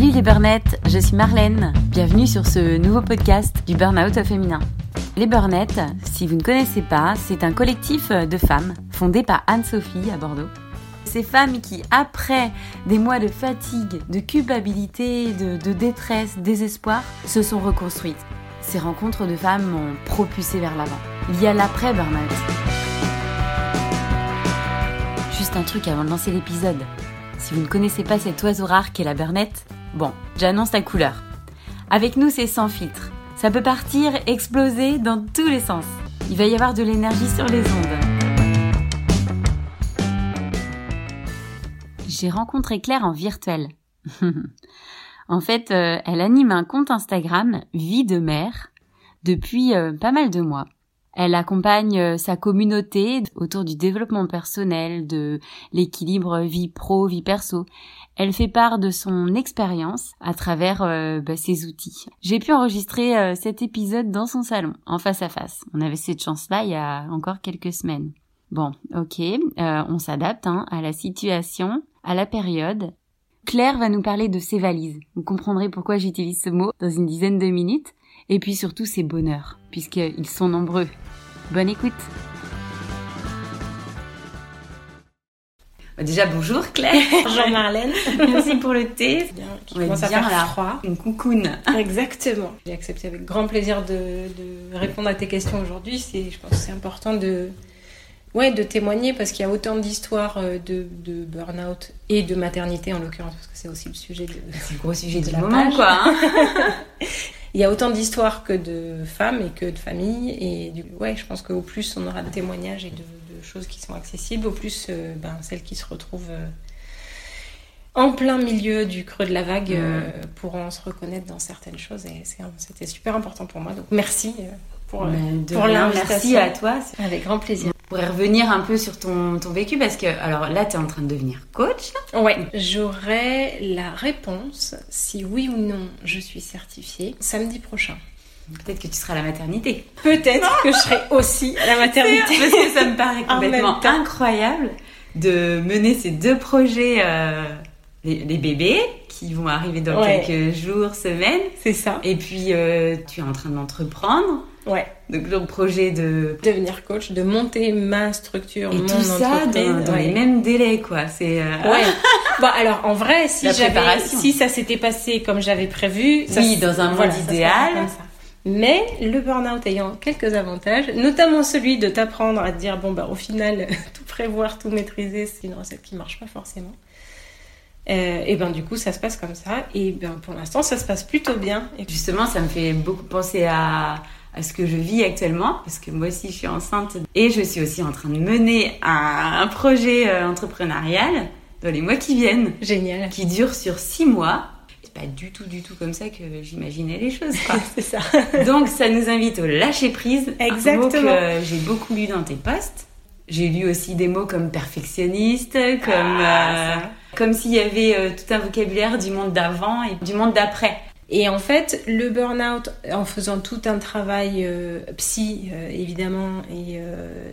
Salut les burnettes, je suis Marlène. Bienvenue sur ce nouveau podcast du Burnout féminin. Les burnettes, si vous ne connaissez pas, c'est un collectif de femmes fondé par Anne-Sophie à Bordeaux. Ces femmes qui, après des mois de fatigue, de culpabilité, de, de détresse, désespoir, se sont reconstruites. Ces rencontres de femmes m'ont propulsé vers l'avant. Il y a l'après-burnout. Juste un truc avant de lancer l'épisode. Si vous ne connaissez pas cet oiseau rare qu'est la burnette, bon, j'annonce la couleur. Avec nous, c'est sans filtre. Ça peut partir, exploser dans tous les sens. Il va y avoir de l'énergie sur les ondes. J'ai rencontré Claire en virtuel. en fait, euh, elle anime un compte Instagram Vie de mère depuis euh, pas mal de mois. Elle accompagne euh, sa communauté autour du développement personnel, de l'équilibre vie pro, vie perso. Elle fait part de son expérience à travers euh, bah, ses outils. J'ai pu enregistrer euh, cet épisode dans son salon, en face à face. On avait cette chance-là il y a encore quelques semaines. Bon, ok, on s'adapte hein, à la situation, à la période. Claire va nous parler de ses valises. Vous comprendrez pourquoi j'utilise ce mot dans une dizaine de minutes et puis surtout ses bonheurs, puisqu'ils sont nombreux. Bonne écoute Déjà bonjour Claire. Bonjour Marlène. Merci pour le thé. Bien, qui commence à faire froid. Une coucoune. Exactement. J'ai accepté avec grand plaisir de, de répondre à tes questions aujourd'hui. C'est, je pense que c'est important de, ouais, de témoigner parce qu'il y a autant d'histoires euh, de, de burn-out et de maternité en l'occurrence parce que c'est aussi le sujet de, c'est le gros sujet de, la moment page. quoi. Hein il y a autant d'histoires que de femmes et que de familles. Et du, ouais, je pense qu'au plus on aura de témoignages et de choses qui sont accessibles, au plus euh, ben, celles qui se retrouvent euh, en plein milieu du creux de la vague euh, pourront se reconnaître dans certaines choses. Et c'était super important pour moi. Donc merci pour, pour l'invitation. Merci à toi. Avec grand plaisir pourrais revenir un peu sur ton, ton vécu parce que alors là tu es en train de devenir coach. Ouais, j'aurai la réponse si oui ou non je suis certifiée samedi prochain. Peut-être que tu seras à la maternité. Peut-être que je serai aussi à la maternité. Parce que ça me paraît complètement incroyable de mener ces deux projets, euh, les, les, bébés qui vont arriver dans ouais. quelques jours, semaines. C'est ça. Et puis euh, tu es en train d'entreprendre. Ouais. Donc le projet de devenir coach, de monter ma structure, et mon tout ça dans, dans ouais. les mêmes délais quoi. C'est euh... ouais. bon alors en vrai si j'avais si ça s'était passé comme j'avais prévu, ça oui dans un monde idéal. Mais le burn-out ayant quelques avantages, notamment celui de t'apprendre à te dire bon bah au final tout prévoir, tout maîtriser, c'est une recette qui marche pas forcément. Euh, et ben du coup ça se passe comme ça et ben pour l'instant ça se passe plutôt bien. Et justement ça me fait beaucoup penser à à ce que je vis actuellement, parce que moi aussi je suis enceinte et je suis aussi en train de mener un, un projet euh, entrepreneurial dans les mois qui viennent. Génial. Qui dure sur six mois. C'est pas du tout, du tout comme ça que j'imaginais les choses. C'est ça. Donc ça nous invite au lâcher prise. Exactement. J'ai beaucoup lu dans tes posts. J'ai lu aussi des mots comme perfectionniste, comme ah, euh, comme s'il y avait euh, tout un vocabulaire du monde d'avant et du monde d'après. Et en fait, le burn-out, en faisant tout un travail euh, psy, évidemment, et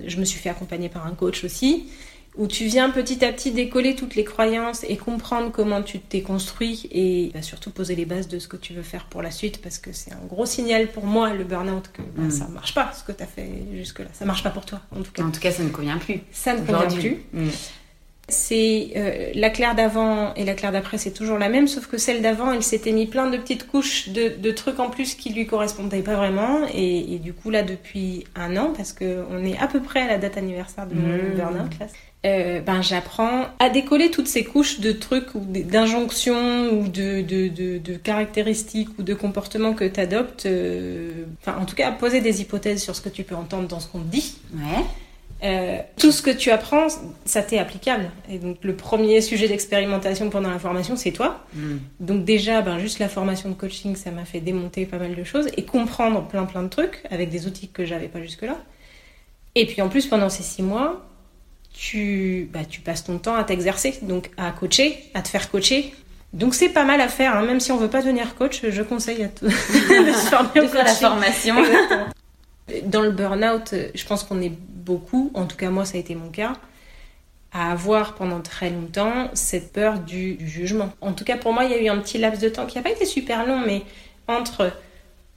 je me suis fait accompagner par un coach aussi, où tu viens petit à petit décoller toutes les croyances et comprendre comment tu t'es construit et bah, surtout poser les bases de ce que tu veux faire pour la suite, parce que c'est un gros signal pour moi, le burn-out, que bah, Mm. ça marche pas, ce que tu as fait jusque-là. Ça marche pas pour toi, en tout cas. En tout cas, ça ne convient plus. Ça ne convient plus. Mm. C'est euh, la Claire d'avant et la Claire d'après, c'est toujours la même, sauf que celle d'avant, elle s'était mis plein de petites couches de, de trucs en plus qui lui correspondaient pas vraiment. Et, et du coup, là, depuis un an, parce que on est à peu près à la date anniversaire de mon Mmh. burn-out, euh, ben j'apprends à décoller toutes ces couches de trucs ou d'injonctions ou de, de, de, de caractéristiques ou de comportements que tu adoptes. Enfin, en tout cas, à poser des hypothèses sur ce que tu peux entendre dans ce qu'on te dit. Ouais. Euh, tout ce que tu apprends, ça t'est applicable. Et donc le premier sujet d'expérimentation pendant la formation, c'est toi. Mm. Donc déjà, ben, juste la formation de coaching, ça m'a fait démonter pas mal de choses et comprendre plein plein de trucs avec des outils que j'avais pas jusque-là. Et puis en plus, pendant ces six mois, tu, bah, tu passes ton temps à t'exercer, donc à coacher, à te faire coacher. Donc c'est pas mal à faire, hein. même si on veut pas devenir coach, je conseille à tout de se former au De faire la formation. Dans le burn-out, je pense qu'on est beaucoup, en tout cas moi ça a été mon cas, à avoir pendant très longtemps cette peur du, du, jugement. En tout cas, pour moi, il y a eu un petit laps de temps qui n'a pas été super long, mais entre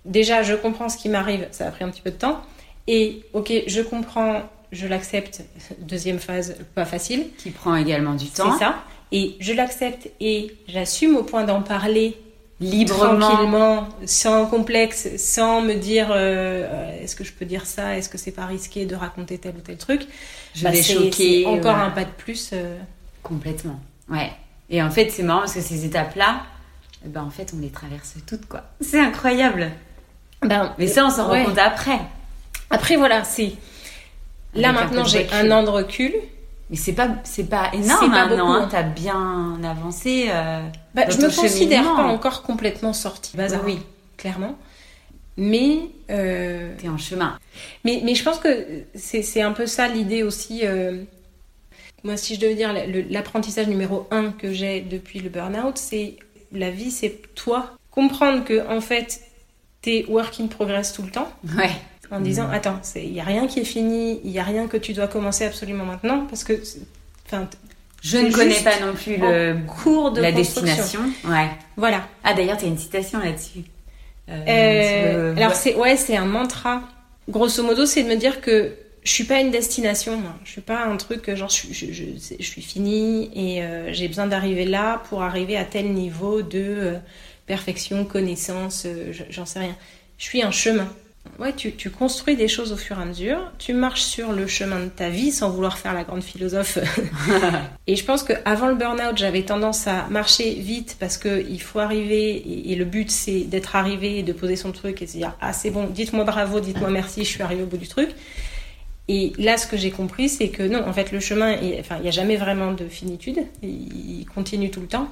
déjà, je comprends ce qui m'arrive, ça a pris un petit peu de temps, et ok, je comprends, je l'accepte, deuxième phase, pas facile. Qui prend également du temps. C'est ça. Et je l'accepte et j'assume au point d'en parler librement, tranquillement, sans complexe, sans me dire euh, est-ce que je peux dire ça, est-ce que c'est pas risqué de raconter tel ou tel truc. Je bah, vais choquer. Encore un pas de plus. Euh. Complètement. Ouais. Et en fait, c'est marrant parce que ces étapes-là, eh ben, en fait, on les traverse toutes, quoi. C'est incroyable. Ben, Mais ça, on s'en rend compte après. Après, voilà, c'est. Là, maintenant, j'ai un an de recul. Mais c'est pas, c'est pas énorme, pas beaucoup. Hein. T'as bien avancé. Euh, bah, je me considère pas encore complètement sortie. Bah, oui, clairement. Mais. Euh... T'es en chemin. Mais, mais je pense que c'est un peu ça l'idée aussi. Euh... Moi, si je devais dire l'apprentissage numéro un que j'ai depuis le burn-out, c'est la vie, c'est toi. Comprendre que, en fait, t'es work in progress tout le temps. Ouais en disant mm. attends, il n'y a rien qui est fini, il n'y a rien que tu dois commencer absolument maintenant parce que. Je ne connais pas non plus le cours de la destination. Ouais. Voilà. Ah d'ailleurs, tu as une citation là-dessus. Euh, euh, alors c'est ouais, c'est un mantra. Grosso modo, c'est de me dire que je suis pas une destination. Moi. Je suis pas un truc genre je, je, je, je suis fini et euh, j'ai besoin d'arriver là pour arriver à tel niveau de perfection, connaissance, j'en sais rien. Je suis un chemin ouais, tu, tu, construis des choses au fur et à mesure, tu marches sur le chemin de ta vie sans vouloir faire la grande philosophe. et je pense qu'avant le burn-out, j'avais tendance à marcher vite parce qu'il faut arriver et, le but c'est d'être arrivé et de poser son truc et de se dire ah c'est bon, dites-moi bravo, dites-moi merci, je suis arrivé au bout du truc. Et là, ce que j'ai compris, c'est que non, en fait, le chemin, enfin, il n'y a jamais vraiment de finitude, il continue tout le temps.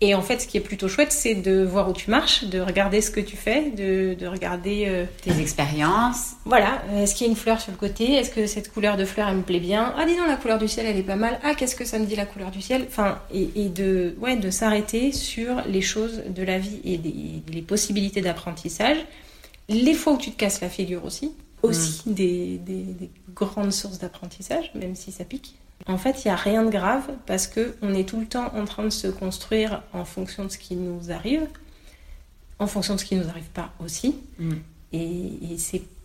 Et en fait, ce qui est plutôt chouette, c'est de voir où tu marches, de regarder ce que tu fais, de, de regarder euh, tes expériences. Voilà, est-ce qu'il y a une fleur sur le côté? Est-ce que cette couleur de fleur, elle me plaît bien? Ah, dis donc, la couleur du ciel, elle est pas mal. Ah, qu'est-ce que ça me dit la couleur du ciel? Enfin, et, et, de, ouais, de s'arrêter sur les choses de la vie et des, les possibilités d'apprentissage. Les fois où tu te casses la figure aussi, aussi mm. des, des, des grandes sources d'apprentissage, même si ça pique. En fait, il n'y a rien de grave parce qu'on est tout le temps en train de se construire en fonction de ce qui nous arrive, en fonction de ce qui ne nous arrive pas aussi. Mm. Et,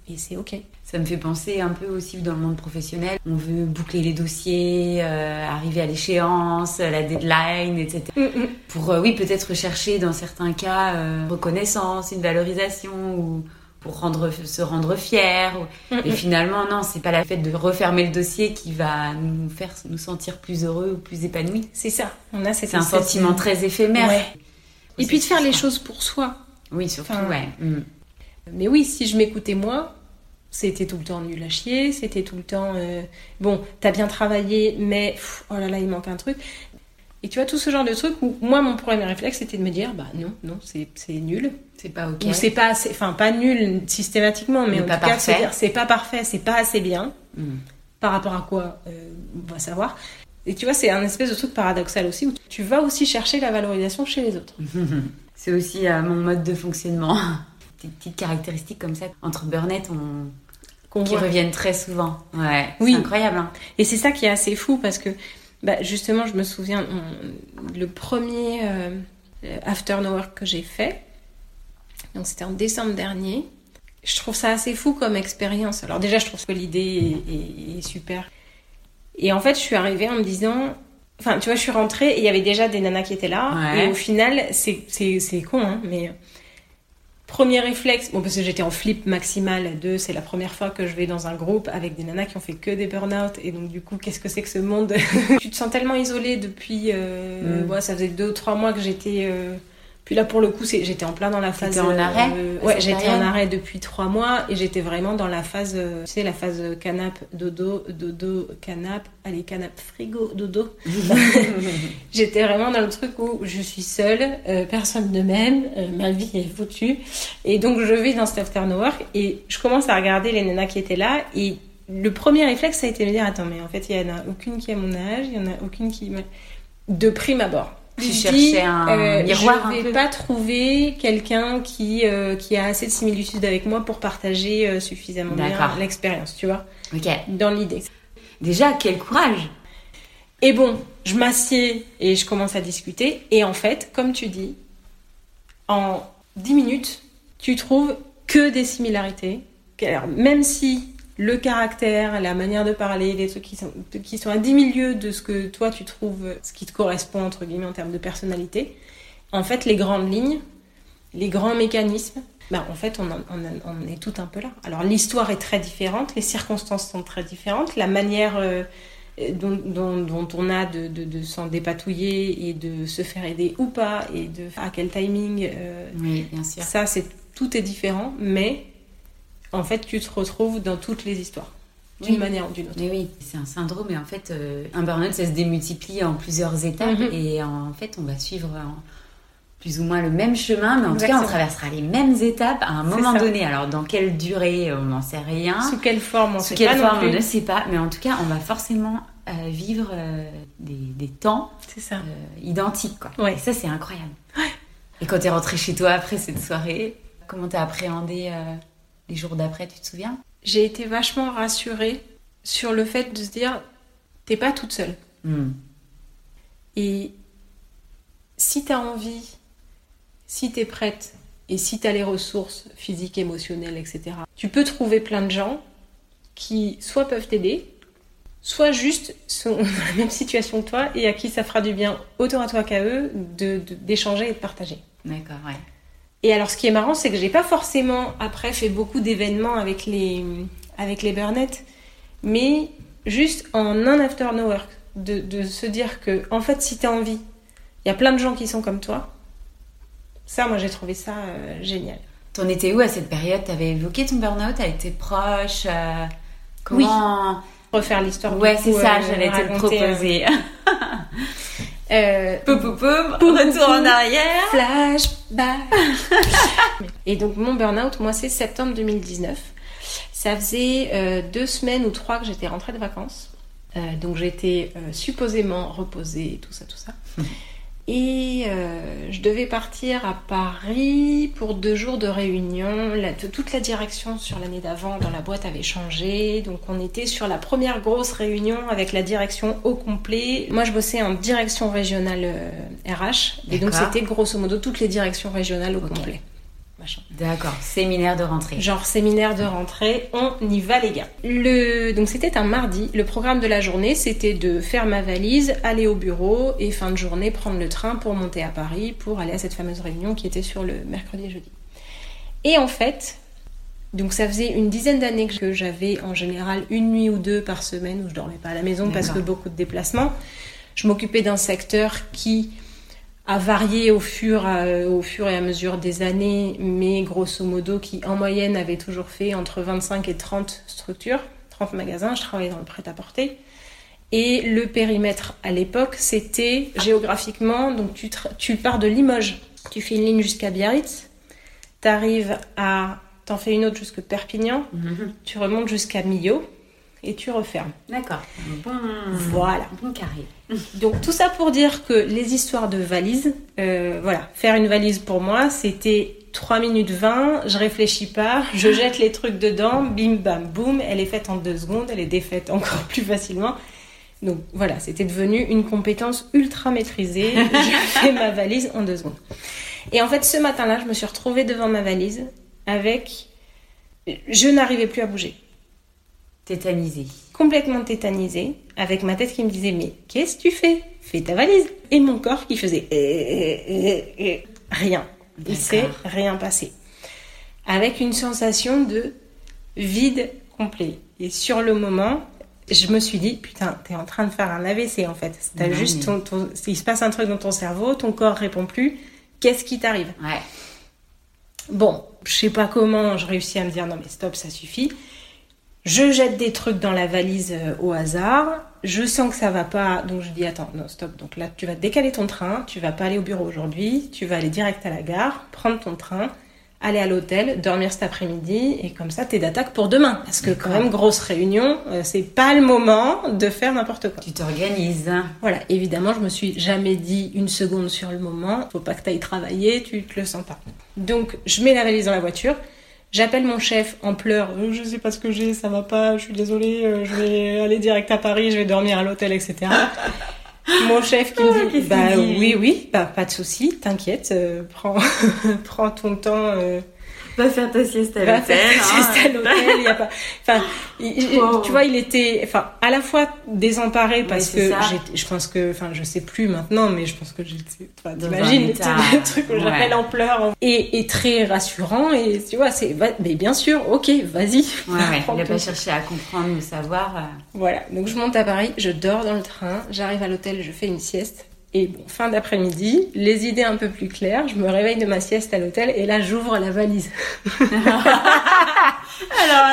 et c'est OK. Ça me fait penser un peu aussi dans le monde professionnel. On veut boucler les dossiers, euh, arriver à l'échéance, la deadline, etc. Mm, mm. Pour, euh, oui, peut-être chercher dans certains cas euh, reconnaissance, une valorisation ou pour rendre, se rendre fier. Et finalement, non, c'est pas la fête de refermer le dossier qui va nous faire nous sentir plus heureux ou plus épanouis. C'est ça. On a C'est un sentiment très éphémère. Et puis de faire les choses pour soi. Oui, surtout, ouais. Mm. Mais oui, si je m'écoutais moi, c'était tout le temps nul à chier, c'était tout le temps euh, bon, t'as bien travaillé, mais oh là là, il manque un truc. Et tu vois, tout ce genre de trucs où moi, mon premier réflexe, c'était de me dire, bah non, non, c'est nul. C'est pas ok. Ou c'est pas assez, enfin, pas nul systématiquement, mais, en tout cas, se dire, c'est pas parfait, c'est pas assez bien. Hmm. Par rapport à quoi, euh, on va savoir. Et tu vois, c'est un espèce de truc paradoxal aussi, où tu vas aussi chercher la valorisation chez les autres. c'est aussi euh, mon mode de fonctionnement. Des petites caractéristiques comme ça. Entre Burnett, on... qui reviennent très souvent. Ouais, oui. c'est incroyable. Hein. Et c'est ça qui est assez fou parce que bah, justement, je me souviens, le premier euh, After No Work que j'ai fait, donc c'était en décembre dernier, je trouve ça assez fou comme expérience. Alors déjà, je trouve que l'idée est, super. Et en fait, je suis arrivée en me disant, enfin, tu vois, je suis rentrée et il y avait déjà des nanas qui étaient là. Et au final, c'est con, hein, mais Premier réflexe, bon parce que j'étais en flip maximal de c'est la première fois que je vais dans un groupe avec des nanas qui ont fait que des burn-out et donc du coup qu'est-ce que c'est que ce monde? Tu te sens tellement isolée depuis, euh, mm. ça faisait deux ou trois mois que j'étais euh, puis là, pour le coup, j'étais en plein dans la phase. en arrêt euh, Ouais, j'étais en arrêt depuis trois mois et j'étais vraiment dans la phase, euh, tu sais, la phase canap, dodo, dodo, canap, allez, canap, frigo, dodo. j'étais vraiment dans le truc où je suis seule, euh, personne ne m'aime, ma vie est foutue. Et donc, je vais dans cet after no work et je commence à regarder les nanas qui étaient là et le premier réflexe, ça a été de me dire, attends, mais en fait, il y en a aucune qui a mon âge, il y en a aucune qui. De prime abord tu cherchais un euh, miroir Je vais pas trouver quelqu'un qui euh, qui a assez de similitudes avec moi pour partager euh, suffisamment bien l'expérience, tu vois. Ok. Dans l'idée. Déjà, quel courage. Et bon, je m'assieds et je commence à discuter. Et en fait, comme tu dis, en 10 minutes, tu trouves que des similarités. Alors, même si le caractère, la manière de parler, les trucs qui sont, qui sont à 10 milieux de ce que toi tu trouves, ce qui te correspond entre guillemets en termes de personnalité, en fait, les grandes lignes, les grands mécanismes, ben, en fait, on, on, est tout un peu là. Alors, l'histoire est très différente, les circonstances sont très différentes, la manière euh, dont, dont, on a de, de, de s'en dépatouiller et de se faire aider ou pas, et de à quel timing. Euh, oui, bien sûr. Ça, c'est tout est différent, mais en fait, tu te retrouves dans toutes les histoires. D'une manière ou d'une autre. Mais oui, c'est un syndrome, et en fait, euh, un burn-out, ça se démultiplie en plusieurs étapes, mhm. et en fait, on va suivre plus ou moins le même chemin, mais en tout cas, on traversera les mêmes étapes à un moment donné. Alors, dans quelle durée, on n'en sait rien. Sous quelle forme, on Sous quelle forme, on ne sait pas. Mais en tout cas, on va forcément euh, vivre euh, des, des, temps ça. identiques, quoi. Ouais. ça, c'est incroyable. Et quand tu es rentrée chez toi après cette soirée, comment t'as appréhendé les jours d'après, tu te souviens J'ai été vachement rassurée sur le fait de se dire, t'es pas toute seule. Hmm. Et si t'as envie, si t'es prête, et si t'as les ressources physiques, émotionnelles, etc., tu peux trouver plein de gens qui soit peuvent t'aider, soit juste sont dans la même situation que toi et à qui ça fera du bien autant à toi qu'à eux d'échanger de, et de partager. D'accord, ouais. Et alors, ce qui est marrant, c'est que j'ai pas forcément après fait beaucoup d'événements avec les avec les burnettes, mais juste en un after no work, de, de se dire que en fait, si tu as envie, il y a plein de gens qui sont comme toi. Ça, moi, j'ai trouvé ça euh, génial. T'en étais où à cette période? T'avais évoqué ton burn-out avec tes proches euh, Comment? Oui. refaire l'histoire Ouais, c'est ça, euh, j'allais te le proposer. Euh, poum, poum, poum, retour en arrière. Flashback. et donc mon burn-out, moi c'est septembre 2019. Ça faisait euh, deux semaines ou trois que j'étais rentrée de vacances. Euh, donc j'étais euh, supposément reposée, tout ça, tout ça. Et euh, je devais partir à Paris pour deux jours de réunion. toute la direction sur l'année d'avant dans la boîte avait changé. Donc on était sur la première grosse réunion avec la direction au complet. Moi je bossais en direction régionale RH. Euh, et donc c'était grosso modo toutes les directions régionales au complet. D'accord, séminaire de rentrée. Genre séminaire de rentrée, on y va les gars. Le... Donc c'était un mardi, le programme de la journée c'était de faire ma valise, aller au bureau et fin de journée prendre le train pour monter à Paris pour aller à cette fameuse réunion qui était sur le mercredi et jeudi. Et en fait, donc ça faisait une dizaine d'années que j'avais en général une nuit ou deux par semaine où je dormais pas à la maison parce que beaucoup de déplacements. Je m'occupais d'un secteur qui a varié au fur, au fur et à mesure des années, mais grosso modo qui en moyenne avait toujours fait entre 25 et 30 structures, 30 magasins, je travaillais dans le prêt-à-porter. Et le périmètre à l'époque, c'était géographiquement, donc tu, tu pars de Limoges, tu fais une ligne jusqu'à Biarritz, tu arrives à, t'en fais une autre jusqu'à Perpignan, mhm. tu remontes jusqu'à Millau, et tu refermes. D'accord. Bon, voilà. Bon carré. Donc tout ça pour dire que les histoires de valises, euh, voilà, faire une valise pour moi, c'était 3 minutes 20, je réfléchis pas, je jette les trucs dedans, bim bam boum, elle est faite en deux secondes, elle est défaite encore plus facilement. Donc voilà, c'était devenu une compétence ultra maîtrisée. je fais ma valise en deux secondes. Et en fait, ce matin-là, je me suis retrouvée devant ma valise avec... Je n'arrivais plus à bouger. Tétanisée. Complètement tétanisée, avec ma tête qui me disait Mais qu'est-ce que tu fais? Fais ta valise. Et mon corps qui faisait eh, eh, eh, Rien. Il s'est rien passé. Avec une sensation de vide complet. Et sur le moment, je me suis dit, putain, t'es en train de faire un AVC en fait. T'as juste ton, il se passe un truc dans ton cerveau, ton corps répond plus. Qu'est-ce qui t'arrive? Ouais. Bon, je sais pas comment je réussis à me dire non mais stop, ça suffit. Je jette des trucs dans la valise euh, au hasard. Je sens que ça va pas, donc je dis attends, non stop. Donc là, tu vas décaler ton train. Tu vas pas aller au bureau aujourd'hui. Tu vas aller direct à la gare, prendre ton train, aller à l'hôtel, dormir cet après-midi et comme ça, t'es d'attaque pour demain. Parce que quand même, grosse réunion, euh, c'est pas le moment de faire n'importe quoi. Tu t'organises. Voilà, évidemment, je me suis jamais dit une seconde sur le moment. Faut pas que t'ailles travailler, tu te le sens pas. Donc, je mets la valise dans la voiture. J'appelle mon chef en pleurs. Euh, je sais pas ce que j'ai, ça va pas, je suis désolée, euh, je vais aller direct à Paris, je vais dormir à l'hôtel, etc. mon chef qui Oh, me dit, qu'est-ce bah dit? oui, oui, bah, pas de souci, t'inquiète, euh, prends, prends ton temps. euh, Va faire ta sieste à va l'hôtel. faire ta hein. sieste à l'hôtel, il y a pas. Enfin, il- il- Wow. tu vois, il était, enfin, à la fois désemparé parce que je pense que, enfin, je sais plus maintenant, mais je pense que j'étais, enfin, t'imagines, le truc où ouais. j'appelle en pleurs et, et très rassurant et tu vois, c'est, mais bien sûr, ok, vas-y. Ouais, ouais. Prends Il a pas cherché à comprendre ou savoir. euh. Voilà, donc je monte à Paris, je dors dans le train, j'arrive à l'hôtel, je fais une sieste. Et bon, fin d'après-midi, les idées un peu plus claires, je me réveille de ma sieste à l'hôtel et là j'ouvre la valise. Alors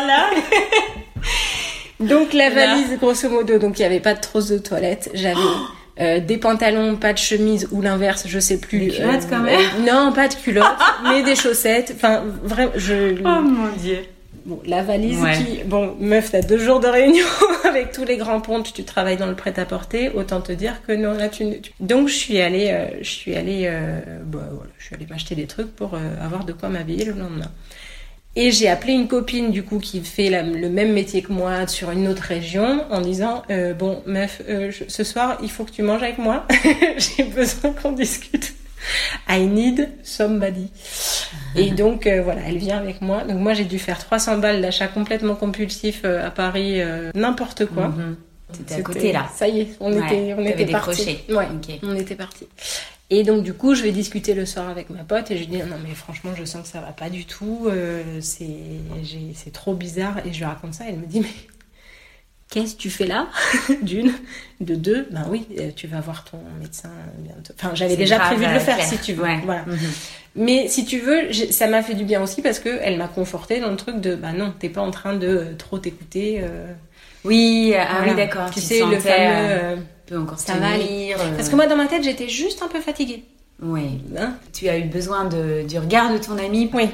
là. Donc la Là. valise, grosso modo, donc il n'y avait pas de trousse de toilette, j'avais euh, des pantalons, pas de chemise ou l'inverse, je sais plus. Des culottes, quand même euh, Non, pas de culottes, mais des chaussettes. Enfin, vraiment, je. Oh mon dieu. Bon, la valise Ouais. qui, bon, meuf, t'as deux jours de réunion avec tous les grands ponts, tu travailles dans le prêt-à-porter, autant te dire que non, là, tu. ne- tu- Donc, je suis allée, euh, je suis allée, euh, bah, voilà, je suis allée m'acheter des trucs pour euh, avoir de quoi m'habiller le lendemain. Et j'ai appelé une copine, du coup, qui fait la- le même métier que moi sur une autre région, en disant, euh, bon, meuf, euh, je- ce soir, il faut que tu manges avec moi, j'ai besoin qu'on discute. I need somebody. Et donc euh, voilà, elle vient avec moi. Donc moi j'ai dû faire 300 balles d'achat complètement compulsif euh, à Paris, euh, n'importe quoi. T'étais à C'était- côté là. Ça y est, on Ouais, était, on était parti. Ouais, on était parti. Et donc du coup, je vais discuter le soir avec ma pote et je lui dis non mais franchement, je sens que ça va pas du tout. c'est, trop bizarre. Et je lui raconte ça. Elle me dit mais qu'est-ce que tu fais là D'une, de deux. Ben oui, euh, tu vas voir ton médecin bientôt. Enfin, j'avais déjà prévu de le euh, faire clair. si tu veux. Ouais. Voilà. Mhm. Mais si tu veux, ça m'a fait du bien aussi parce que elle m'a conforté dans le truc de bah non, t'es pas en train de euh, trop t'écouter. euh, Oui, ah oui, d'accord. Tu sais, le fameux. euh, euh, peut encore ça va euh, Parce que moi, dans ma tête, j'étais juste un peu fatiguée. Oui. Hein? Tu as eu besoin de, du regard de ton ami. oui.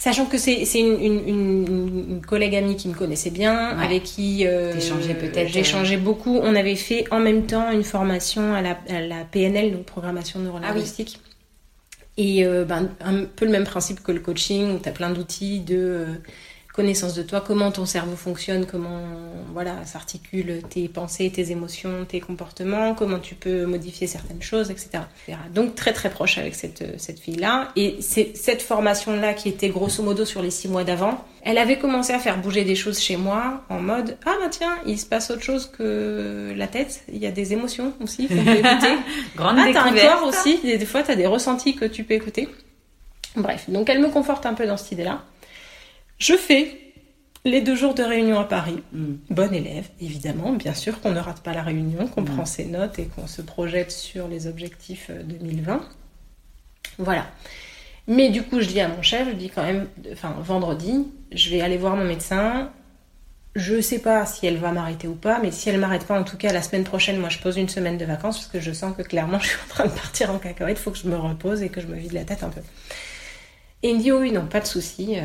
Sachant que c'est une, une, une- une collègue amie qui me connaissait bien, Ouais. avec qui euh, peut-être, j'ai euh, échangé beaucoup. On avait fait en même temps une formation à la, à la PNL, donc programmation neurolinguistique. Et euh, ben, un peu le même principe que le coaching, où tu as plein d'outils de euh, connaissance de toi, comment ton cerveau fonctionne, comment voilà s'articulent tes pensées, tes émotions, tes comportements, comment tu peux modifier certaines choses, etc. Donc très très proche avec cette, cette fille-là. Et c'est cette formation-là qui était grosso modo sur les six mois d'avant. Elle avait commencé à faire bouger des choses chez moi en mode ah bah tiens il se passe autre chose que la tête, il y a des émotions aussi qu'on peut écouter. Grande Ah, t'as un corps aussi. Des, des fois, t'as des ressentis que tu peux écouter. Bref, donc elle me conforte un peu dans cette idée-là. Je fais les deux jours de réunion à Paris. Mm. Bonne élève, évidemment. Bien sûr qu'on ne rate pas la réunion, qu'on Mm. prend ses notes et qu'on se projette sur les objectifs euh, 2020. Voilà. Mais du coup, je dis à mon chef, je dis quand même, enfin, vendredi, je vais aller voir mon médecin. Je sais pas si elle va m'arrêter ou pas, mais si elle m'arrête pas, en tout cas, la semaine prochaine, moi, je pose une semaine de vacances parce que je sens que clairement, je suis en train de partir en cacahuète. Il faut que je me repose et que je me vide la tête un peu. Et il me dit, oh oui, non, pas de souci, euh,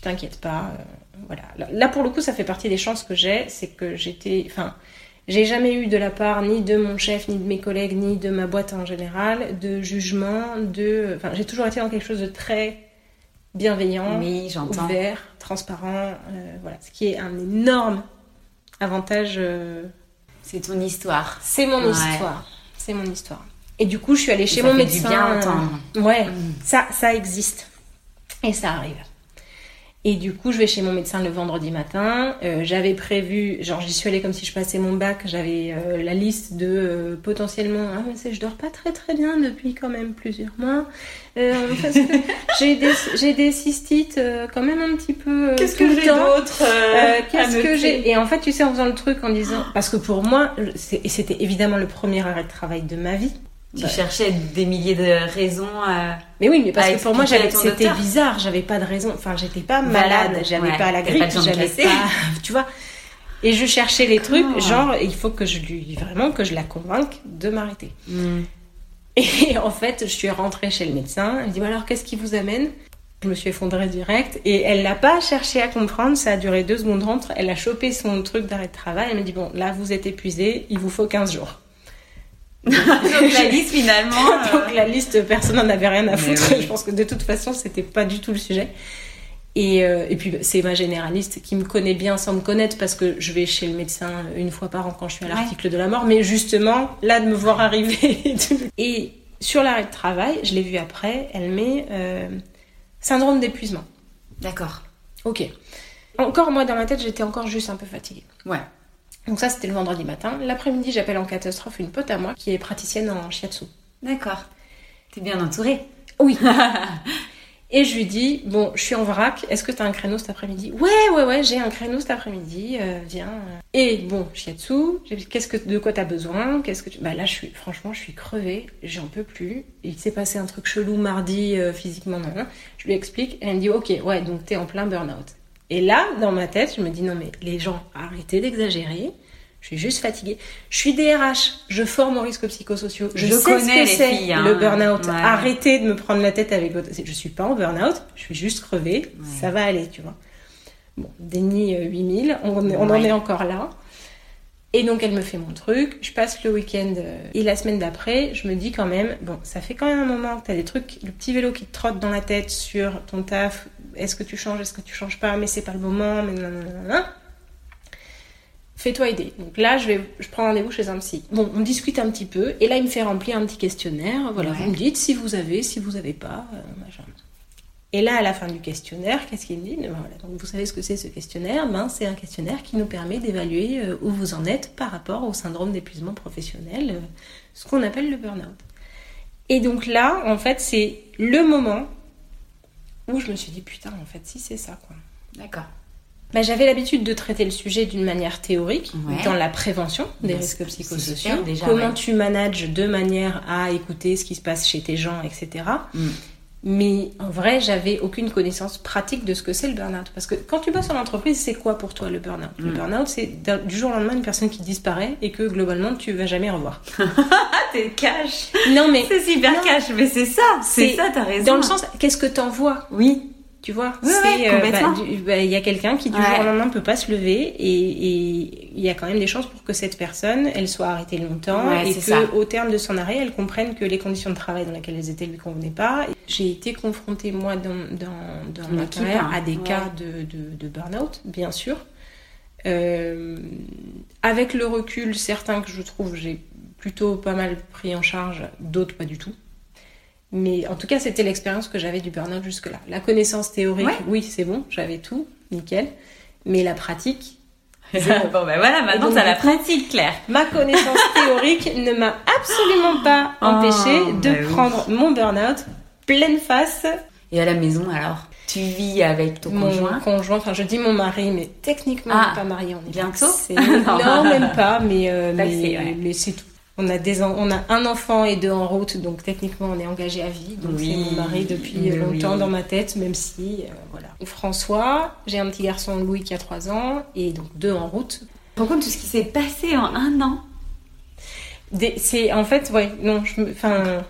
tu t'inquiètes pas. euh, voilà. Là, pour le coup, ça fait partie des chances que j'ai, c'est que j'étais, enfin, j'ai jamais eu de la part ni de mon chef, ni de mes collègues, ni de ma boîte en général, de jugement, de, enfin, j'ai toujours été dans quelque chose de très bienveillant, Oui, ouvert, transparent, euh, voilà, ce qui est un énorme avantage. euh, C'est ton histoire. c'est mon Ouais. histoire, c'est mon histoire. Et du coup, je suis allée chez mon médecin. du bien entendre. euh, Ouais, Mm. ça, ça existe et ça arrive. Et du coup, je vais chez mon médecin le vendredi matin. Euh, j'avais prévu, genre j'y suis allée comme si je passais mon bac. J'avais euh, la liste de euh, potentiellement. Ah mais c'est, je dors pas très très bien depuis quand même plusieurs mois. Euh, parce que j'ai des j'ai des cystites euh, quand même un petit peu. euh, tout le temps. d'autre Euh, qu'est-ce que j'ai? Et en fait, tu sais, en faisant le truc, en disant, parce que pour moi, c'est- c'était évidemment le premier arrêt de travail de ma vie. Tu Bah. cherchais des milliers de raisons. euh, Mais oui, mais parce que pour moi, c'était bizarre. J'avais pas de raison. Enfin, j'étais pas Malade, malade. J'avais ouais. pas la grippe. J'avais pas, tu vois. Et je cherchais les trucs, Oh. genre, il faut que je lui, vraiment, que je la convainque de m'arrêter. mm. Et en fait, je suis rentrée chez le médecin. Elle me dit, alors, qu'est-ce qui vous amène? Je me suis effondrée direct. Et elle n'a pas cherché à comprendre. Ça a duré deux secondes rentre. Elle a chopé son truc d'arrêt de travail. Elle me dit, bon, là, vous êtes épuisé. Il vous faut 15 jours. Donc la liste finalement. euh, Donc la liste, personne n'en avait rien à foutre. oui. Je pense que de toute façon, c'était pas du tout le sujet. Et, euh, et puis c'est ma généraliste qui me connaît bien sans me connaître parce que je vais chez le médecin une fois par an quand je suis à l'article de la mort. Mais justement, là de me voir arriver. et sur l'arrêt de travail, je l'ai vu après, elle met euh, syndrome d'épuisement. D'accord. Ok. Encore moi dans ma tête, j'étais encore juste un peu fatiguée. Ouais. Donc ça c'était le vendredi matin. L'après-midi, j'appelle en catastrophe une pote à moi qui est praticienne en shiatsu. D'accord. T'es bien entourée. Oui. Et je lui dis, bon, je suis en vrac, est-ce que tu as un créneau cet après-midi? Ouais, ouais, ouais, j'ai un créneau cet après-midi, euh, viens. Et bon, shiatsu, qu'est-ce que, de quoi tu as besoin? Qu'est-ce que tu... Bah là, je suis, franchement, je suis crevée, j'en peux plus. Il s'est passé un truc chelou mardi, euh, physiquement, non, non. Je lui explique, elle me dit, ok, ouais, donc t'es en plein burn-out. Et là, dans ma tête, je me dis, non mais les gens, arrêtez d'exagérer. Je suis juste fatiguée. Je suis DRH, je forme aux risques psychosociaux. Je, Je sais connais ce que c'est filles, hein. le burn-out. Ouais. Arrêtez de me prendre la tête avec votre... Je suis pas en burn-out, je suis juste crevée. Ça va aller, tu vois. Bon, déni euh, 8000, on, on en est encore là. Et donc elle me fait mon truc, je passe le week-end euh, et la semaine d'après, je me dis quand même, bon, ça fait quand même un moment que tu as des trucs, le petit vélo qui te trotte dans la tête sur ton taf, est-ce que tu changes, est-ce que tu changes pas, mais c'est pas le moment, mais non. Fais-toi aider. Donc là, je vais, je prends rendez-vous chez un psy. Bon, on discute un petit peu, et là, il me fait remplir un petit questionnaire. Voilà, Ouais. vous me dites si vous avez, si vous avez pas, euh, machin. Et là, à la fin du questionnaire, qu'est-ce qu'il me dit? Ben voilà, donc Vous savez ce que c'est ce questionnaire? Ben, C'est un questionnaire qui nous permet d'évaluer euh, où vous en êtes par rapport au syndrome d'épuisement professionnel, euh, ce qu'on appelle le burn-out. Et donc là, en fait, c'est le moment où je me suis dit, putain, en fait, si c'est ça, quoi. D'accord. Ben, J'avais l'habitude de traiter le sujet d'une manière théorique, Ouais. dans la prévention des Ben, risques psychosociaux. déjà, comment ouais. tu manages de manière à écouter ce qui se passe chez tes gens, etc. Mm. Mais en vrai, j'avais aucune connaissance pratique de ce que c'est le burn-out. Parce que quand tu bosses en entreprise, c'est quoi pour toi le burn-out? Le Mm. burn-out, c'est du jour au lendemain une personne qui disparaît et que globalement tu vas jamais revoir. Ah, t'es cash. Non, mais C'est super Non. cash, mais c'est ça. C'est ça, t'as raison. dans le sens, qu'est-ce que t'envoies? Oui. Tu vois, c'est ouais, euh, bah, bah, il y a quelqu'un qui du Ouais. jour au lendemain peut pas se lever et il y a quand même des chances pour que cette personne, elle soit arrêtée longtemps Ouais, et que ça. au terme de son arrêt, elle comprenne que les conditions de travail dans lesquelles elles étaient lui convenaient pas. J'ai été confrontée moi dans dans, dans ma carrière hein. à des cas de de, de burn-out, bien sûr. Euh, avec le recul, certains que je trouve j'ai plutôt pas mal pris en charge, d'autres pas du tout. Mais en tout cas, c'était l'expérience que j'avais du burn-out jusque-là. La connaissance théorique, Ouais. oui, c'est bon, j'avais tout, nickel. Mais la pratique, bon, ben voilà, maintenant t'as la pratique, Claire. ma connaissance théorique ne m'a absolument pas Oh, empêché de bah oui. prendre mon burn-out pleine face. Et à la maison, alors? Tu vis avec ton mon conjoint? conjoint, enfin je dis mon mari, mais techniquement Ah, on n'est pas mariés, on est bientôt. Non, même pas, mais, euh, mais, ouais. mais c'est tout. On a, des en- on a un enfant et deux en route, donc techniquement on est engagé à vie. Donc Oui, c'est mon mari depuis longtemps oui. dans ma tête, même si, euh, voilà. François, j'ai un petit garçon Louis qui a 3 ans, et donc deux en route. De tout ce qui s'est passé en un an C'est en fait, ouais, non, je me, enfin,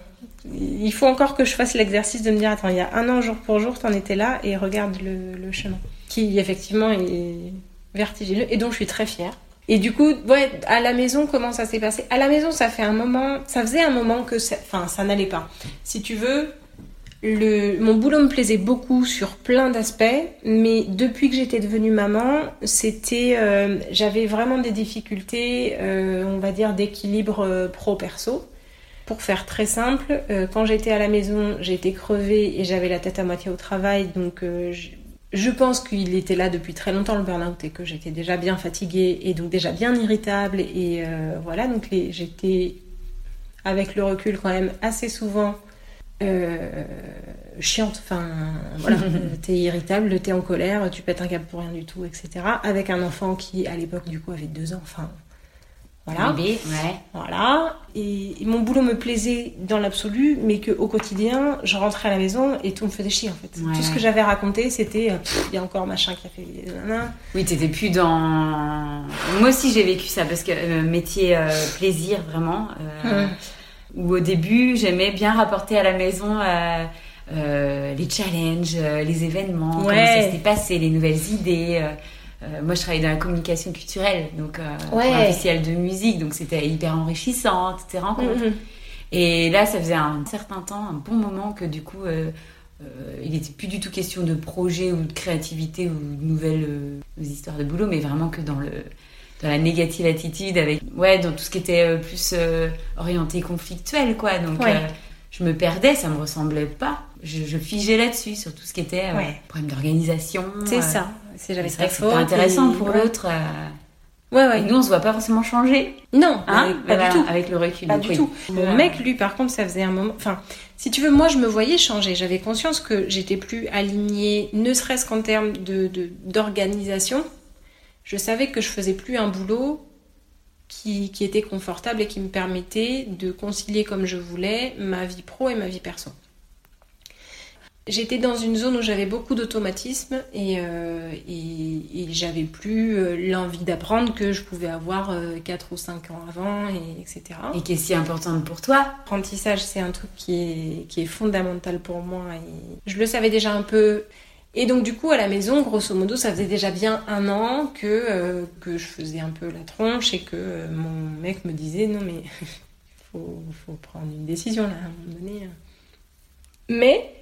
il faut encore que je fasse l'exercice de me dire, attends, il y a un an jour pour jour, t'en étais là, et regarde le, le chemin, qui effectivement est vertigineux, et dont je suis très fière. Et du coup, ouais, à la maison, comment ça s'est passé? À la maison, ça fait un moment, ça faisait un moment que, ça- enfin, ça n'allait pas. Si tu veux, mon boulot me plaisait beaucoup sur plein d'aspects, mais depuis que j'étais devenue maman, c'était, euh, j'avais vraiment des difficultés, euh, on va dire, d'équilibre euh, pro-perso. Pour faire très simple, quand j'étais à la maison, j'étais crevée et j'avais la tête à moitié au travail, donc je, pense qu'il était là depuis très longtemps le burn-out et que j'étais déjà bien fatiguée et donc déjà bien irritable et euh, voilà, donc j'étais avec le recul quand même assez souvent euh, chiante, enfin voilà, t'es irritable, t'es en colère, tu pètes un câble pour rien du tout, etc. Avec un enfant qui à l'époque du coup avait deux ans, enfin voilà. Bébé, ouais. Voilà. Et mon boulot me plaisait dans l'absolu, mais qu'au quotidien, je rentrais à la maison et tout me faisait chier en fait. Ouais. Tout ce que j'avais raconté, c'était euh, il y a encore machin qui a fait. nanana. Oui, t'étais plus dans. Moi aussi, j'ai vécu ça parce que euh, métier euh, plaisir, vraiment. euh. Où au début, j'aimais bien rapporter à la maison les challenges, les événements, comment Ouais. ça s'était passé, les nouvelles idées. Euh, euh, moi, je travaillais dans la communication culturelle, donc euh, pour Ouais. un festival de musique, donc c'était hyper enrichissant, toutes ces rencontres. Mhm. Et là, ça faisait un certain temps, un bon moment que du coup, euh, il n'était plus du tout question de projet ou de créativité ou de nouvelles histoires de boulot, mais vraiment que dans le dans la négative attitude avec ouais dans tout ce qui était plus orienté conflictuel quoi donc je me perdais ça me ressemblait pas je, je figeais là-dessus sur tout ce qui était problème d'organisation c'est ça c'est jamais très fort intéressant pour l'autre Ouais, ouais. Et nous, on se voit pas forcément changer. Non, hein pas du tout. Avec le recul. Pas du tout. Mon mec, lui, par contre, ça faisait un moment. Enfin, si tu veux, moi, je me voyais changer. J'avais conscience que j'étais plus alignée, ne serait-ce qu'en termes de d'organisation. Je savais que je faisais plus un boulot qui, qui était confortable et qui me permettait de concilier comme je voulais ma vie pro et ma vie perso. J'étais dans une zone où j'avais beaucoup d'automatisme et, euh, et, j'avais plus euh, l'envie d'apprendre que je pouvais avoir euh, 4 ou 5 ans avant, et, etc. Et qui est si importante pour toi? L'apprentissage, c'est un truc qui est, qui est fondamental pour moi. Et je le savais déjà un peu. Et donc du coup, à la maison, grosso modo, ça faisait déjà bien un an que, euh, que je faisais un peu la tronche et que mon mec me disait non mais il faut, faut prendre une décision là à un moment donné. Mais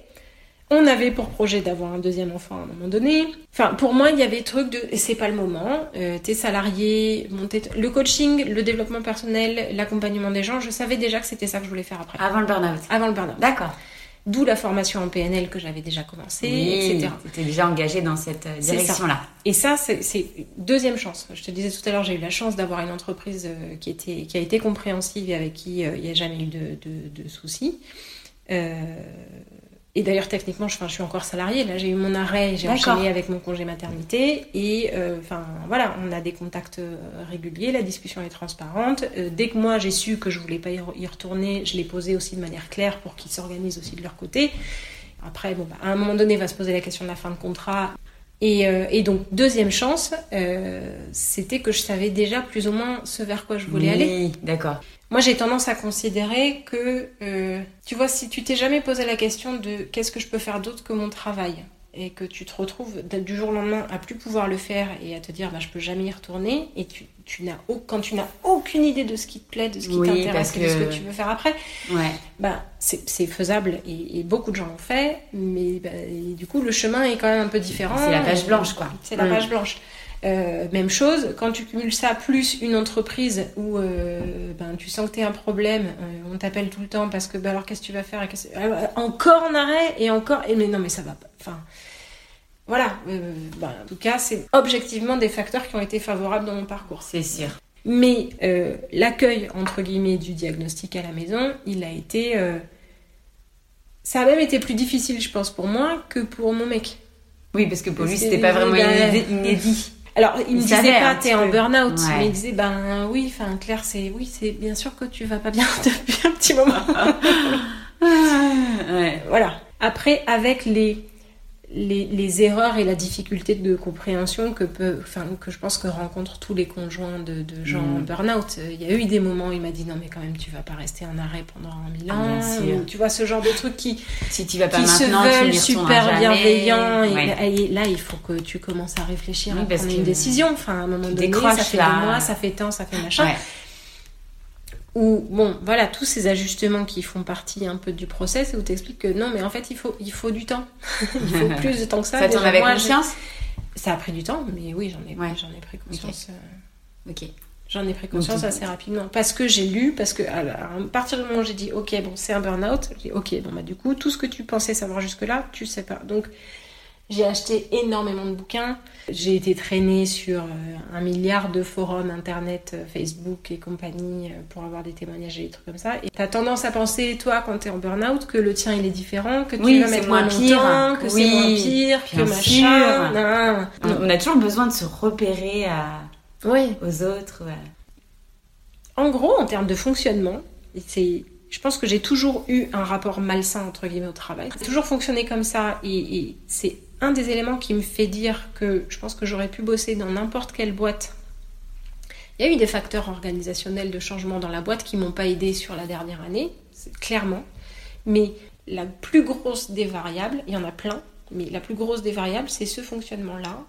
on avait pour projet d'avoir un deuxième enfant à un moment donné. Enfin, pour moi, il y avait truc de c'est pas le moment. Euh, t'es salarié, monter le coaching, le développement personnel, l'accompagnement des gens. Je savais déjà que c'était ça que je voulais faire après. Avant le burn-out. Avant le burn-out. D'accord. D'où la formation en PNL que j'avais déjà commencé, etc. T'étais déjà engagé dans cette euh, direction-là. Et ça, c'est deuxième chance. Je te disais tout à l'heure, j'ai eu la chance d'avoir une entreprise euh, qui, était, qui a été compréhensive et avec qui euh, il n'y a jamais eu de, de, de soucis. Euh, et d'ailleurs, techniquement, je, je suis encore salariée. Là, j'ai eu mon arrêt, j'ai enchaîné avec mon congé maternité. Et euh, enfin, voilà, on a des contacts euh, réguliers, la discussion est transparente. Euh, dès que moi, j'ai su que je voulais pas y retourner, je l'ai posé aussi de manière claire pour qu'ils s'organisent aussi de leur côté. Après, bon, bah, à un moment donné, va se poser la question de la fin de contrat. Et, et donc, deuxième chance, c'était que je savais déjà plus ou moins ce vers quoi je voulais oui, aller. D'accord. Moi, j'ai tendance à considérer que, euh, tu vois, si tu t'es jamais posé la question de qu'est-ce que je peux faire d'autre que mon travail, et que tu te retrouves du jour au lendemain à plus pouvoir le faire et à te dire, bah, je peux jamais y retourner, et tu, tu n'as quand tu n'as aucune idée de ce qui te plaît, de ce qui t'intéresse, de ce que tu veux faire après, ouais. bah, c'est faisable, et, beaucoup de gens l'ont fait, mais bah, du coup, le chemin est quand même un peu différent. C'est la page blanche, quoi. C'est la page blanche. Euh, même chose, quand tu cumules ça plus une entreprise où euh, ben, tu sens que tu un problème, euh, on t'appelle tout le temps parce que ben, alors qu'est-ce que tu vas faire? Encore en arrêt et encore. Et mais non, mais ça va pas. Enfin, voilà. Ben, en tout cas, c'est objectivement des facteurs qui ont été favorables dans mon parcours. C'est sûr. Mais l'accueil, entre guillemets, du diagnostic à la maison, il a été. ça a même été plus difficile, je pense, pour moi que pour mon mec. Oui, parce que pour lui, c'était pas vraiment inédit. Alors, il, me disait pas, t'es en burn-out, mais il disait, ben oui, enfin, Claire, c'est oui, c'est bien sûr que tu vas pas bien depuis un petit moment. ouais. Voilà. Après, avec les les, erreurs et la difficulté de compréhension que, peut, enfin, que je pense que rencontrent tous les conjoints de, gens en mm. burn-out. Il y a eu des moments où il m'a dit non mais quand même tu vas pas rester en arrêt pendant mille ans. Ah, tu vois ce genre de trucs qui, si tu vas pas qui se veulent super bienveillants. Et, là il faut que tu commences à réfléchir à prendre une décision. Enfin à un moment donné ça fait deux mois, ça fait temps, ça fait machin où, bon, voilà, tous ces ajustements qui font partie un peu du process, où tu expliques que non, mais en fait, il faut, il faut du temps. il faut plus de temps que ça. Ça t'en avait conscience Ça a pris du temps, mais oui, j'en ai, j'en ai pris conscience. Ok. Euh, j'en ai pris conscience assez rapidement. Parce que j'ai lu, parce que à partir du moment où j'ai dit, ok, bon, c'est un burn-out, j'ai dit, ok, bon, bah, du coup, tout ce que tu pensais savoir jusque-là, tu sais pas. Donc, j'ai acheté énormément de bouquins. J'ai été traînée sur euh, un milliard de forums internet, euh, Facebook et compagnie euh, pour avoir des témoignages et des trucs comme ça. Et t'as tendance à penser, toi, quand t'es en burn-out, que le tien il est différent, que tu vas mettre moins pire, que c'est moins pire, que machin. On a toujours besoin de se repérer à... oui. aux autres. En gros, en termes de fonctionnement, c'est je pense que j'ai toujours eu un rapport malsain entre guillemets au travail. J'ai toujours fonctionné comme ça et, et c'est un des éléments qui me fait dire que je pense que j'aurais pu bosser dans n'importe quelle boîte. Il y a eu des facteurs organisationnels de changement dans la boîte qui m'ont pas aidé sur la dernière année, clairement. Mais la plus grosse des variables, il y en a plein, mais la plus grosse des variables, c'est ce fonctionnement-là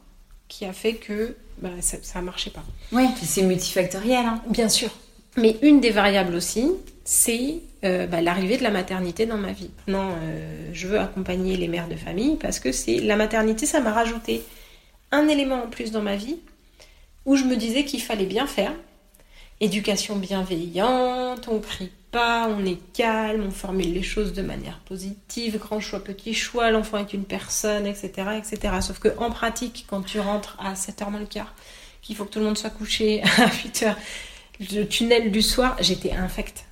qui a fait que bah, ça ne marchait pas. Oui, c'est multifactoriel. Hein. Bien sûr. Mais une des variables aussi, c'est euh, bah, l'arrivée de la maternité dans ma vie. Non, euh, je veux accompagner les mères de famille parce que c'est la maternité, ça m'a rajouté un élément en plus dans ma vie où je me disais qu'il fallait bien faire. Éducation bienveillante, on crie pas, on est calme, on formule les choses de manière positive, grand choix, petit choix, l'enfant est une personne, etc., etc. Sauf que en pratique, quand tu rentres à 7h moins le quart, qu'il faut que tout le monde soit couché à 8h, le tunnel du soir, j'étais infecte.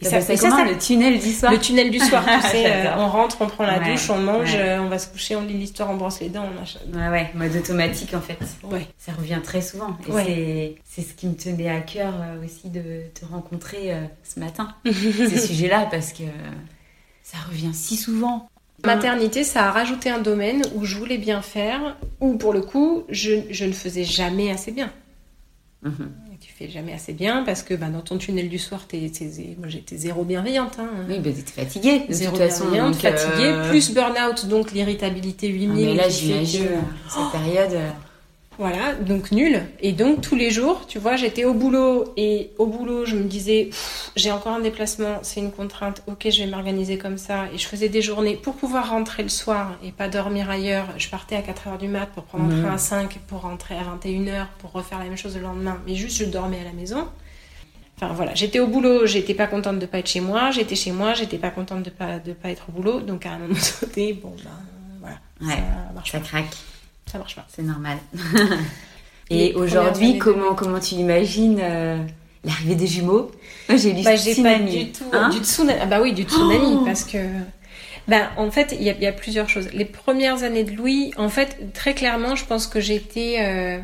Et ça, c'est le tunnel du soir Le tunnel du soir, tu sais, euh, on rentre, on prend la douche, on mange, euh, on va se coucher, on lit l'histoire, on brosse les dents, on machin. Ouais, ouais, mode automatique en fait. Ouais. Ça revient très souvent. Et c'est ce qui me tenait à cœur euh, aussi de te rencontrer ce matin, ces sujets-là, parce que ça revient si souvent. Maternité, ça a rajouté un domaine où je voulais bien faire, où pour le coup, je, je ne faisais jamais assez bien. Jamais assez bien parce que bah, dans ton tunnel du soir, moi j'étais zéro bienveillante. Hein. Oui, bah, t'étais fatiguée. De zéro toute façon, bienveillante, fatiguée, euh, plus burn-out, donc l'irritabilité 8000. Ah, mais là, j'imagine, cette période. Euh, voilà, donc nul. Et donc tous les jours, tu vois, j'étais au boulot et au boulot, je me disais, j'ai encore un déplacement, c'est une contrainte, ok, je vais m'organiser comme ça. Et je faisais des journées pour pouvoir rentrer le soir et pas dormir ailleurs. Je partais à 4h du mat pour prendre un train à 5 pour rentrer à 21h pour refaire la même chose le lendemain. Mais juste, je dormais à la maison. Enfin voilà, j'étais au boulot, j'étais pas contente de pas être chez moi, j'étais chez moi, j'étais pas contente de pas, de pas être au boulot. Donc à un moment donné, bon ben voilà, ouais, ça marche ça craque ça marche pas. C'est normal. Et aujourd'hui, comment, comment tu imagines euh, l'arrivée des jumeaux Moi, j'ai lu bah, tsunami. Pas du tout hein du tsunami. Ah bah oui, du tsunami, oh parce que... Ben, en fait, il y, y, a plusieurs choses. Les premières années de Louis, en fait, très clairement, je pense que j'étais... Euh,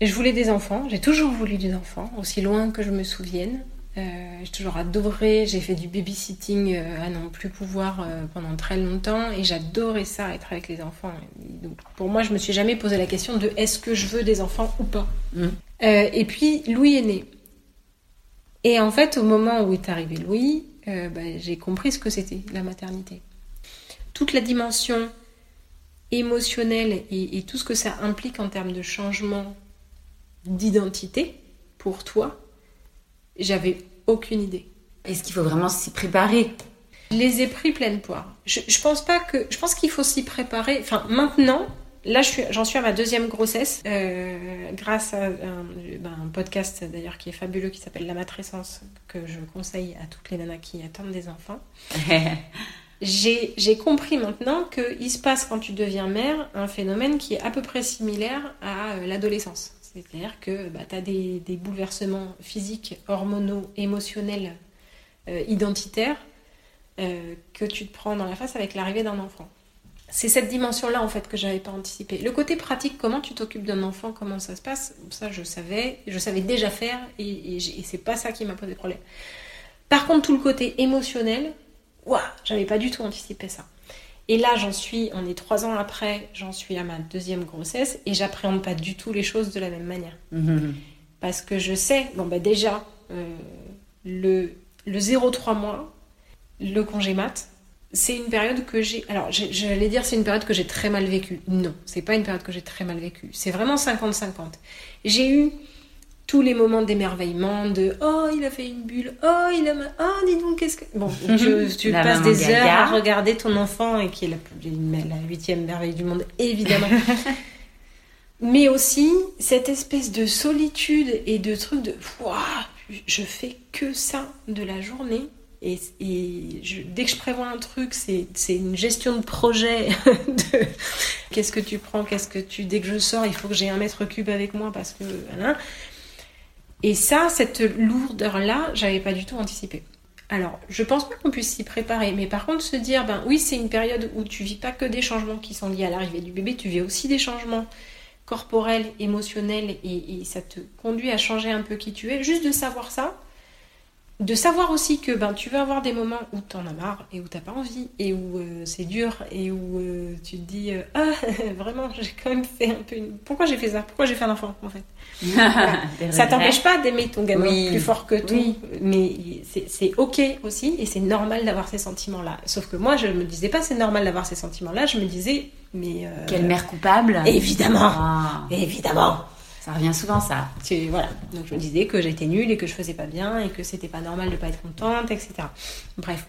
je voulais des enfants. J'ai toujours voulu des enfants, aussi loin que je me souvienne. Euh, j'ai toujours adoré, j'ai fait du babysitting euh, à non plus pouvoir euh, pendant très longtemps et j'adorais ça, être avec les enfants. Donc pour moi, je me suis jamais posé la question de est-ce que je veux des enfants ou pas. Mm. et puis Louis est né. Et en fait, au moment où est arrivé Louis, bah, j'ai compris ce que c'était la maternité. Toute la dimension émotionnelle et, et tout ce que ça implique en termes de changement d'identité pour toi, j'avais aucune idée. Est-ce qu'il faut vraiment s'y préparer? Je les ai pris pleine poire. Je, je pense pas que. Je pense qu'il faut s'y préparer. Enfin, maintenant, là, j'en suis, à ma deuxième grossesse, euh, grâce à ben, un, podcast d'ailleurs qui est fabuleux, qui s'appelle La matrescence, que je conseille à toutes les nanas qui attendent des enfants. J'ai compris maintenant qu'il se passe quand tu deviens mère un phénomène qui est à peu près similaire à euh, l'adolescence. C'est-à-dire que bah, tu as des, bouleversements physiques, hormonaux, émotionnels, euh, identitaires euh, que tu te prends dans la face avec l'arrivée d'un enfant. C'est cette dimension-là en fait que j'avais pas anticipé. Le côté pratique, comment tu t'occupes d'un enfant, comment ça se passe, ça je savais, je savais déjà faire et, et, c'est pas ça qui m'a posé problème. Par contre, tout le côté émotionnel, waouh, j'avais pas du tout anticipé ça. Et là, j'en suis, on est trois ans après, j'en suis à ma deuxième grossesse et j'appréhende pas du tout les choses de la même manière. Mhm. Parce que je sais, bon bah déjà, euh, le, le 0-3 mois, le congé mat, c'est une période que j'ai. Alors, j'allais dire c'est une période que j'ai très mal vécue. Non, c'est pas une période que j'ai très mal vécue. C'est vraiment 50-50. J'ai eu tous les moments d'émerveillement de oh il a fait une bulle oh il a oh dis donc qu'est-ce que bon tu, passes des heures à regarder ton enfant et qui est la, la huitième merveille du monde évidemment mais aussi cette espèce de solitude et de truc de waouh je fais que ça de la journée et, dès que je prévois un truc, c'est une gestion de projet. de qu'est-ce que tu prends, qu'est-ce que tu. Dès que je sors, il faut que j'ai un mètre cube avec moi parce que. Voilà. Et ça, cette lourdeur-là, j'avais pas du tout anticipé. Alors, je pense pas qu'on puisse s'y préparer, mais par contre, se dire, ben oui, c'est une période où tu vis pas que des changements qui sont liés à l'arrivée du bébé, tu vis aussi des changements corporels, émotionnels, et, et, ça te conduit à changer un peu qui tu es. Juste de savoir ça, de savoir aussi que ben, tu vas avoir des moments où tu en as marre et où t'as pas envie et où euh, c'est dur et où euh, tu te dis euh, ah vraiment j'ai quand même fait un peu une... pourquoi j'ai fait ça? Pourquoi j'ai fait un enfant en fait? Ça t'empêche pas d'aimer ton gamin plus fort que tout mais c'est ok aussi et c'est normal d'avoir ces sentiments là sauf que moi je me disais pas c'est normal d'avoir ces sentiments là je me disais mais quelle mère coupable. évidemment. Ah. évidemment Ça revient souvent, ça. Tu, voilà. Donc je me disais que j'étais nulle et que je faisais pas bien et que c'était pas normal de pas être contente, etc. Bref.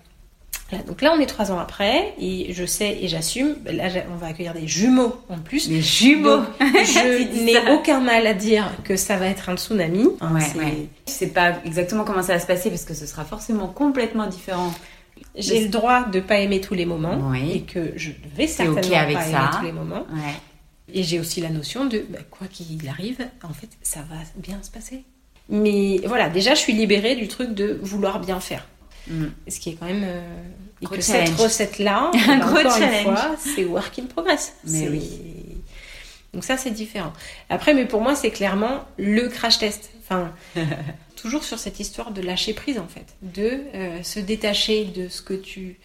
Voilà, donc là, on est trois ans après et je sais et j'assume. Là, on va accueillir des jumeaux en plus. Les jumeaux. Donc, je n'ai aucun mal à dire que ça va être un tsunami. Hein, Ouais, c'est- ouais. Je sais pas exactement comment ça va se passer parce que ce sera forcément complètement différent. J'ai le droit de pas aimer tous les moments Oui. et que je vais certainement ok avec pas ça. aimer tous les moments. Ouais. Et j'ai aussi la notion de bah, quoi qu'il arrive, en fait, ça va bien se passer. Mais voilà, déjà, je suis libérée du truc de vouloir bien faire. Mm. Ce qui est quand même. euh, et que challenge. cette recette-là, Un gros encore challenge. une fois, c'est work in progress. Mais oui. Donc ça, c'est différent. Après, mais pour moi, c'est clairement le crash test. Enfin, toujours sur cette histoire de lâcher prise, en fait. De euh, se détacher de ce que tu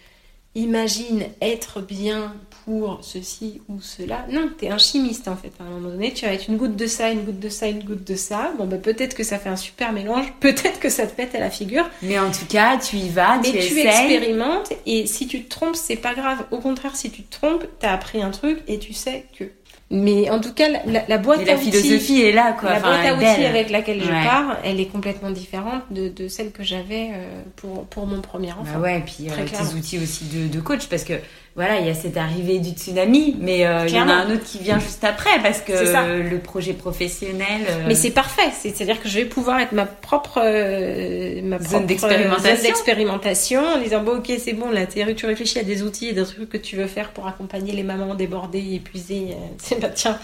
imagines être bien pour ceci ou cela. Non, t'es un chimiste, en fait. À un moment donné, tu vas être une goutte de ça, une goutte de ça, une goutte de ça. Bon, bah, peut-être que ça fait un super mélange. Peut-être que ça te pète à la figure. Mais en tout cas, tu y vas, Mais tu, tu essayes. expérimentes et si tu te trompes, c'est pas grave. Au contraire, si tu te trompes, t'as appris un truc et tu sais que. Mais en tout cas, la, la- boîte Et la à outils, philosophie est là, quoi. la Enfin, boîte à outils avec laquelle je Ouais. pars, elle est complètement différente de, de celle que j'avais euh, pour, pour mon premier enfant. Bah ouais, et puis euh, tes outils aussi de, de coach, parce que voilà, il y a cette arrivée du tsunami, mais euh, il y en a un autre qui vient juste après, parce que ça. le projet professionnel. euh, Mais c'est parfait, c'est- c'est-à-dire que je vais pouvoir être ma propre, euh, ma Zone d'expérimentation. en disant bon ok c'est bon là tu réfléchis à des outils et des trucs que tu veux faire pour accompagner les mamans débordées, épuisées. C'est bah tiens,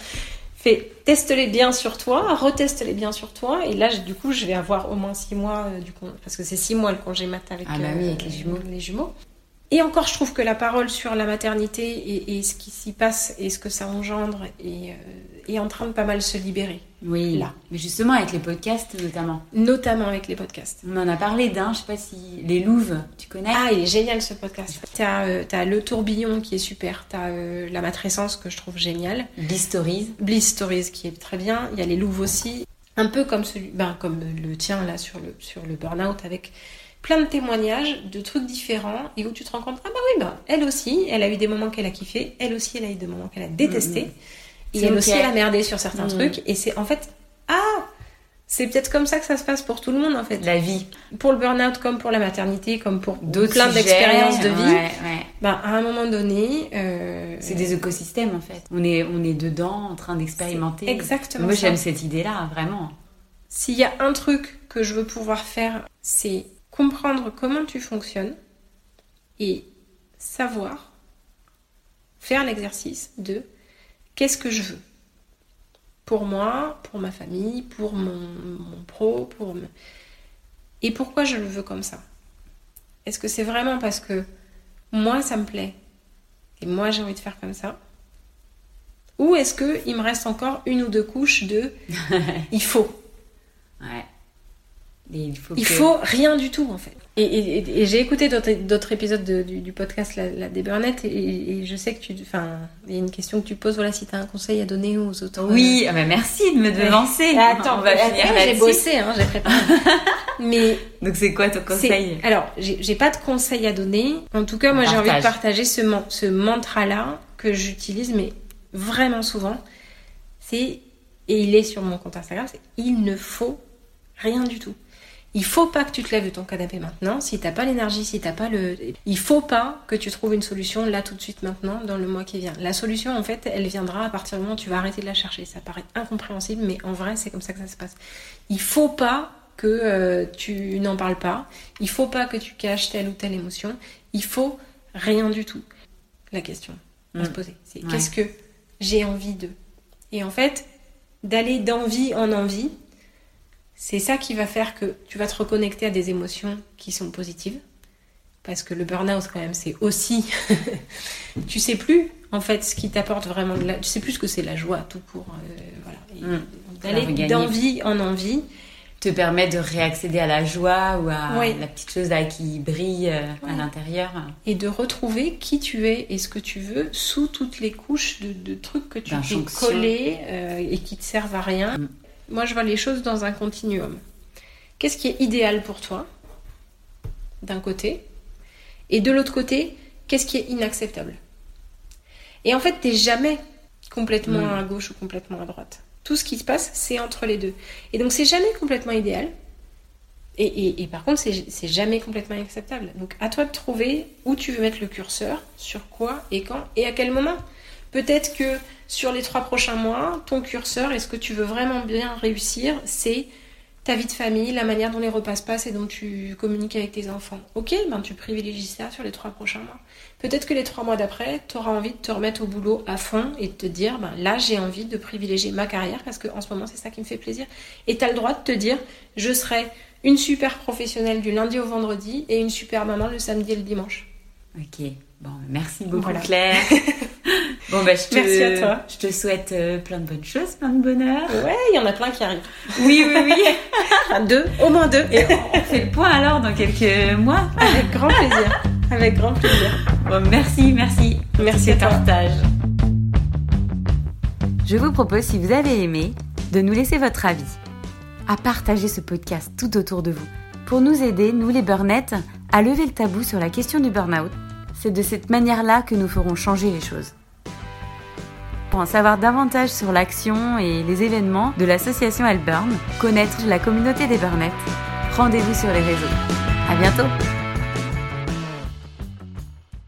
fais teste-les bien sur toi, reteste-les bien sur toi et là du coup je vais avoir au moins six mois euh, du con- parce que c'est six mois le congé mat avec, Ah bah oui, avec les jumeaux. les jumeaux. Et encore, je trouve que la parole sur la maternité et, et ce qui s'y passe et ce que ça engendre est, euh, est en train de pas mal se libérer. Oui, là. Mais justement, avec les podcasts, notamment. notamment avec les podcasts. On en a parlé d'un, je sais pas si. Les Louves, tu connais Ah, il est génial ce podcast. T'as euh, le tourbillon qui est super, t'as euh, la matrescence que je trouve géniale, Bliss Stories. Bliss Stories qui est très bien, il y a les louves aussi, un peu comme celui, ben, comme le tien là sur le sur le burn-out avec plein de témoignages de trucs différents et où tu te rends compte ah bah oui bah elle aussi elle a eu des moments qu'elle a kiffé, elle aussi elle a eu des moments qu'elle a détesté Mhm. et C'est elle aussi elle a merdé sur certains Mhm. trucs et c'est en fait ah c'est peut-être comme ça que ça se passe pour tout le monde en fait. La vie. pour le burn-out comme pour la maternité, comme pour D'autres plein d'expériences de vie, Ouais, ouais. bah, à un moment donné, euh, C'est des écosystèmes, en fait. On est, on est dedans, en train d'expérimenter. exactement Moi, j'aime cette idée-là, vraiment. s'il y a un truc que je veux pouvoir faire, c'est comprendre comment tu fonctionnes et savoir faire l'exercice de qu'est-ce que je veux pour moi, pour ma famille, pour mon, mon pro, pour me- et pourquoi je le veux comme ça? Est-ce que c'est vraiment parce que moi ça me plaît et moi j'ai envie de faire comme ça? Ou est-ce que il me reste encore une ou deux couches de il faut? Ouais. Et il faut il que- faut rien du tout en fait. Et, et- et- et j'ai écouté d'autres épisodes de- du, du podcast La, la des Burnettes et, je sais que tu. Enfin, il y a une question que tu poses voilà, si tu as un conseil à donner aux autres. Oui, ah bah merci de me devancer. Euh, Attends, on va finir J'ai bossé, hein, j'ai préparé. Mais Donc c'est quoi ton conseil? Alors, j'ai pas de conseil à donner. En tout cas, moi, j'ai envie de Partage. partager ce, ce mantra-là que j'utilise, mais vraiment souvent. C'est, et il est sur mon compte Instagram, c'est il ne faut rien du tout. Il faut pas que tu te lèves de ton canapé maintenant. Si t'as pas l'énergie, si t'as pas le, il faut pas que tu trouves une solution là tout de suite maintenant dans le mois qui vient. La solution en fait, elle viendra à partir du moment où tu vas arrêter de la chercher. Ça paraît incompréhensible, mais en vrai c'est comme ça que ça se passe. Il faut pas que euh, tu n'en parles pas. Il faut pas que tu caches telle ou telle émotion. Il faut rien du tout. La question à Mm. se poser, c'est Ouais. qu'est-ce que j'ai envie de? Et en fait, d'aller d'envie en envie, c'est ça qui va faire que tu vas te reconnecter à des émotions qui sont positives. Parce que le burn-out, quand même, c'est aussi. tu sais plus, en fait, ce qui t'apporte vraiment de la. Tu sais plus ce que c'est la joie, tout court. euh, voilà. Mm. La D'aller d'envie en envie. Te permet de réaccéder à la joie ou à la petite chose là qui brille euh, à l'intérieur. et de retrouver qui tu es et ce que tu veux sous toutes les couches de, de trucs que tu t'es D'injonction. collé euh, et qui te servent à rien. Mm. Moi, je vois les choses dans un continuum. Qu'est-ce qui est idéal pour toi, d'un côté, et de l'autre côté, qu'est-ce qui est inacceptable? Et en fait, t'es jamais complètement Mm. à gauche ou complètement à droite. Tout ce qui se passe, c'est entre les deux. Et donc, c'est jamais complètement idéal. Et, et, par contre, c'est jamais complètement acceptable. Donc, à toi de trouver où tu veux mettre le curseur, sur quoi et quand et à quel moment. Peut-être que sur les trois prochains mois, ton curseur, est-ce que tu veux vraiment bien réussir C'est ta vie de famille, la manière dont les repas se passent et dont tu communiques avec tes enfants. Ok, ben tu privilégies ça sur les trois prochains mois. Peut-être que les trois mois d'après, tu auras envie de te remettre au boulot à fond et de te dire, ben là j'ai envie de privilégier ma carrière parce qu'en ce moment c'est ça qui me fait plaisir. Et tu as le droit de te dire, je serai une super professionnelle du lundi au vendredi et une super maman le samedi et le dimanche. Ok, bon, merci beaucoup Claire. Bon, bah, je te, Merci à toi. Je te souhaite euh, plein de bonnes choses, plein de bonheur. Ouais, il y en a plein qui arrivent. Oui, oui, oui. deux, au moins deux. Et on fait le point alors dans quelques mois. Avec grand plaisir. Avec grand plaisir. Bon, merci, merci. Merci à partage. Je vous propose, si vous avez aimé, de nous laisser votre avis, à partager ce podcast tout autour de vous, pour nous aider, nous les burnettes, à lever le tabou sur la question du burn-out. C'est de cette manière-là que nous ferons changer les choses. Pour en savoir davantage sur l'action et les événements de l'association Alburn, connaître la communauté des burnettes, rendez-vous sur les réseaux. À bientôt!